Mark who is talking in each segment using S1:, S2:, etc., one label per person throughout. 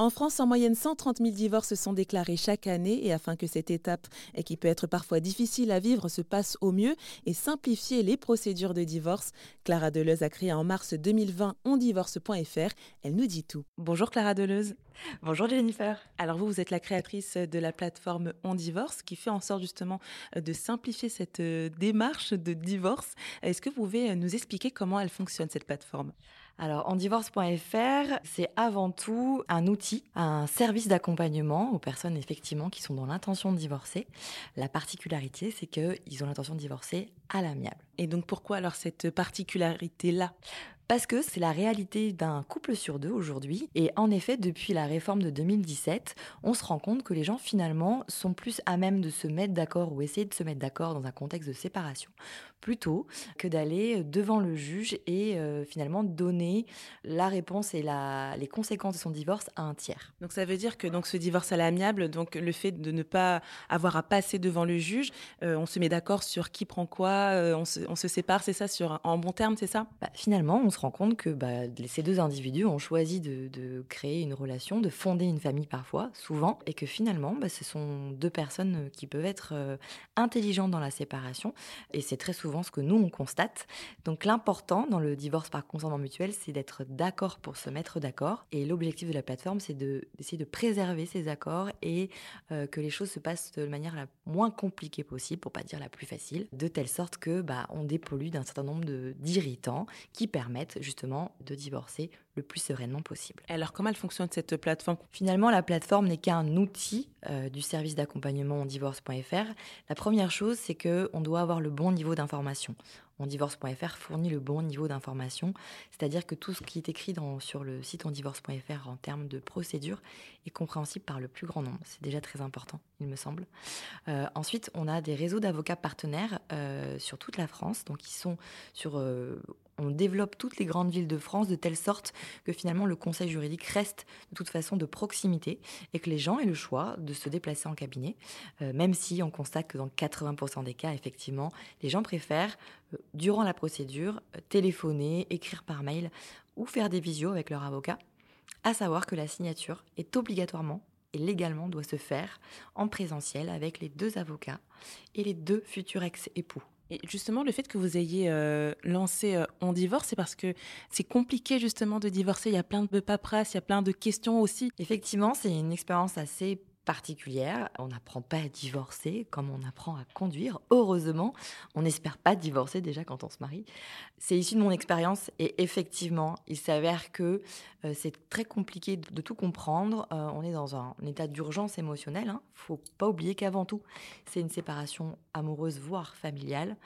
S1: En France, en moyenne, 130 000 divorces sont déclarés chaque année et afin que cette étape, qui peut être parfois difficile à vivre, se passe au mieux et simplifier les procédures de divorce, Clara Deleuze a créé en mars 2020 ondivorce.fr. Elle nous dit tout. Bonjour Clara Deleuze.
S2: Bonjour Jennifer.
S1: Alors vous, vous êtes la créatrice de la plateforme On Divorce qui fait en sorte justement de simplifier cette euh, démarche de divorce. Est-ce que vous pouvez nous expliquer comment elle fonctionne cette plateforme?
S2: Alors, ondivorce.fr, c'est avant tout un outil, un service d'accompagnement aux personnes effectivement qui sont dans l'intention de divorcer. La particularité, c'est qu'ils ont l'intention de divorcer à l'amiable.
S1: Et donc, pourquoi alors cette particularité-là?
S2: Parce que c'est la réalité d'un couple sur deux aujourd'hui. Et en effet, depuis la réforme de 2017, on se rend compte que les gens finalement sont plus à même de se mettre d'accord ou essayer de se mettre d'accord dans un contexte de séparation, plutôt que d'aller devant le juge et euh, finalement donner la réponse et la, les conséquences de son divorce à un tiers.
S1: Donc ça veut dire que donc ce divorce à l'amiable, donc le fait de ne pas avoir à passer devant le juge, euh, on se met d'accord sur qui prend quoi, euh, on, se, on, se, sépare, c'est ça, sur en bon terme, c'est ça?
S2: Bah, Finalement, on se rend compte que bah, ces deux individus ont choisi de, créer une relation, de fonder une famille parfois, souvent, et que finalement, bah, ce sont deux personnes qui peuvent être euh, intelligentes dans la séparation, et c'est très souvent ce que nous, on constate. Donc l'important dans le divorce par consentement mutuel, c'est d'être d'accord pour se mettre d'accord, et l'objectif de la plateforme, c'est d'essayer de, de, préserver ces accords et euh, que les choses se passent de manière la moins compliquée possible, pour pas dire la plus facile, de telle sorte que bah, on dépollue d'un certain nombre d'irritants qui permettent justement de divorcer le plus sereinement possible.
S1: Alors comment elle fonctionne cette plateforme?
S2: Finalement, la plateforme n'est qu'un outil euh, du service d'accompagnement en divorce.fr. La première chose, c'est que on doit avoir le bon niveau d'information. Ondivorce.fr fournit le bon niveau d'information, c'est-à-dire que tout ce qui est écrit sur le site ondivorce.fr en termes de procédure est compréhensible par le plus grand nombre. C'est déjà très important, il me semble. Euh, ensuite, on a des réseaux d'avocats partenaires euh, sur toute la France, donc ils sont sur on développe toutes les grandes villes de France de telle sorte que finalement le conseil juridique reste de toute façon de proximité et que les gens aient le choix de se déplacer en cabinet, euh, même si on constate que dans 80% des cas, effectivement, les gens préfèrent, euh, durant la procédure, euh, téléphoner, écrire par mail ou faire des visios avec leur avocat, à savoir que la signature est obligatoirement et légalement doit se faire en présentiel avec les deux avocats et les deux futurs ex-époux.
S1: Et justement, le fait que vous ayez euh, lancé euh, On divorce, c'est parce que c'est compliqué justement de divorcer. Il y a plein de paperasse, il y a plein de questions aussi.
S2: Effectivement, c'est une expérience assez particulière. On n'apprend pas à divorcer comme on apprend à conduire. Heureusement, on n'espère pas divorcer déjà quand on se marie. C'est issu de mon expérience et effectivement, il s'avère que euh, c'est très compliqué de, tout comprendre. Euh, on est dans un, état d'urgence émotionnelle. Il hein. faut pas oublier qu'avant tout, c'est une séparation amoureuse, voire familiale,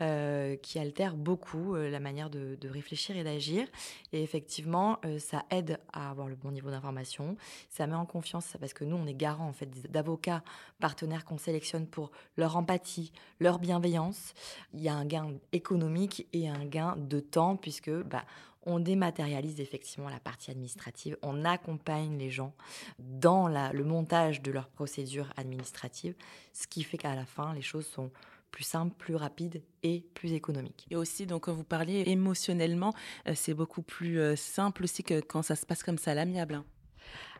S2: euh, qui altère beaucoup la manière de, de réfléchir et d'agir. Et effectivement, ça aide à avoir le bon niveau d'information. Ça met en confiance parce que nous, on est garant en fait d'avocats partenaires qu'on sélectionne pour leur empathie, leur bienveillance. Il y a un gain économique et un gain de temps puisque bah, on dématérialise effectivement la partie administrative, on accompagne les gens dans le montage de leurs procédures administratives, ce qui fait qu'à la fin, les choses sont plus simples, plus rapides et plus économiques.
S1: Et aussi, donc, quand vous parliez émotionnellement, euh, c'est beaucoup plus euh, simple aussi que quand ça se passe comme ça à l'amiable.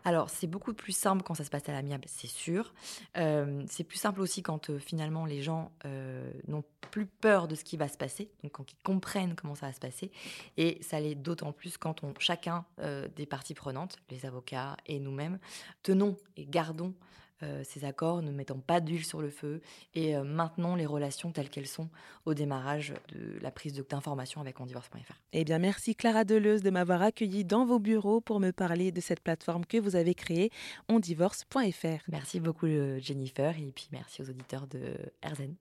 S2: Alors, c'est beaucoup plus simple quand ça se passe à l'amiable, c'est sûr. Euh, c'est plus simple aussi quand euh, finalement les gens euh, n'ont plus peur de ce qui va se passer, donc quand ils comprennent comment ça va se passer. Et ça l'est d'autant plus quand on, chacun des parties prenantes, les avocats et nous-mêmes, tenons et gardons euh, ces accords, ne mettons pas d'huile sur le feu et euh, maintenons les relations telles qu'elles sont au démarrage de la prise d'information avec ondivorce.fr.
S1: Eh bien, merci Clara Deleuze de m'avoir accueilli dans vos bureaux pour me parler de cette plateforme que vous avez créée, ondivorce.fr.
S2: Merci beaucoup euh, Jennifer et puis merci aux auditeurs de RZN.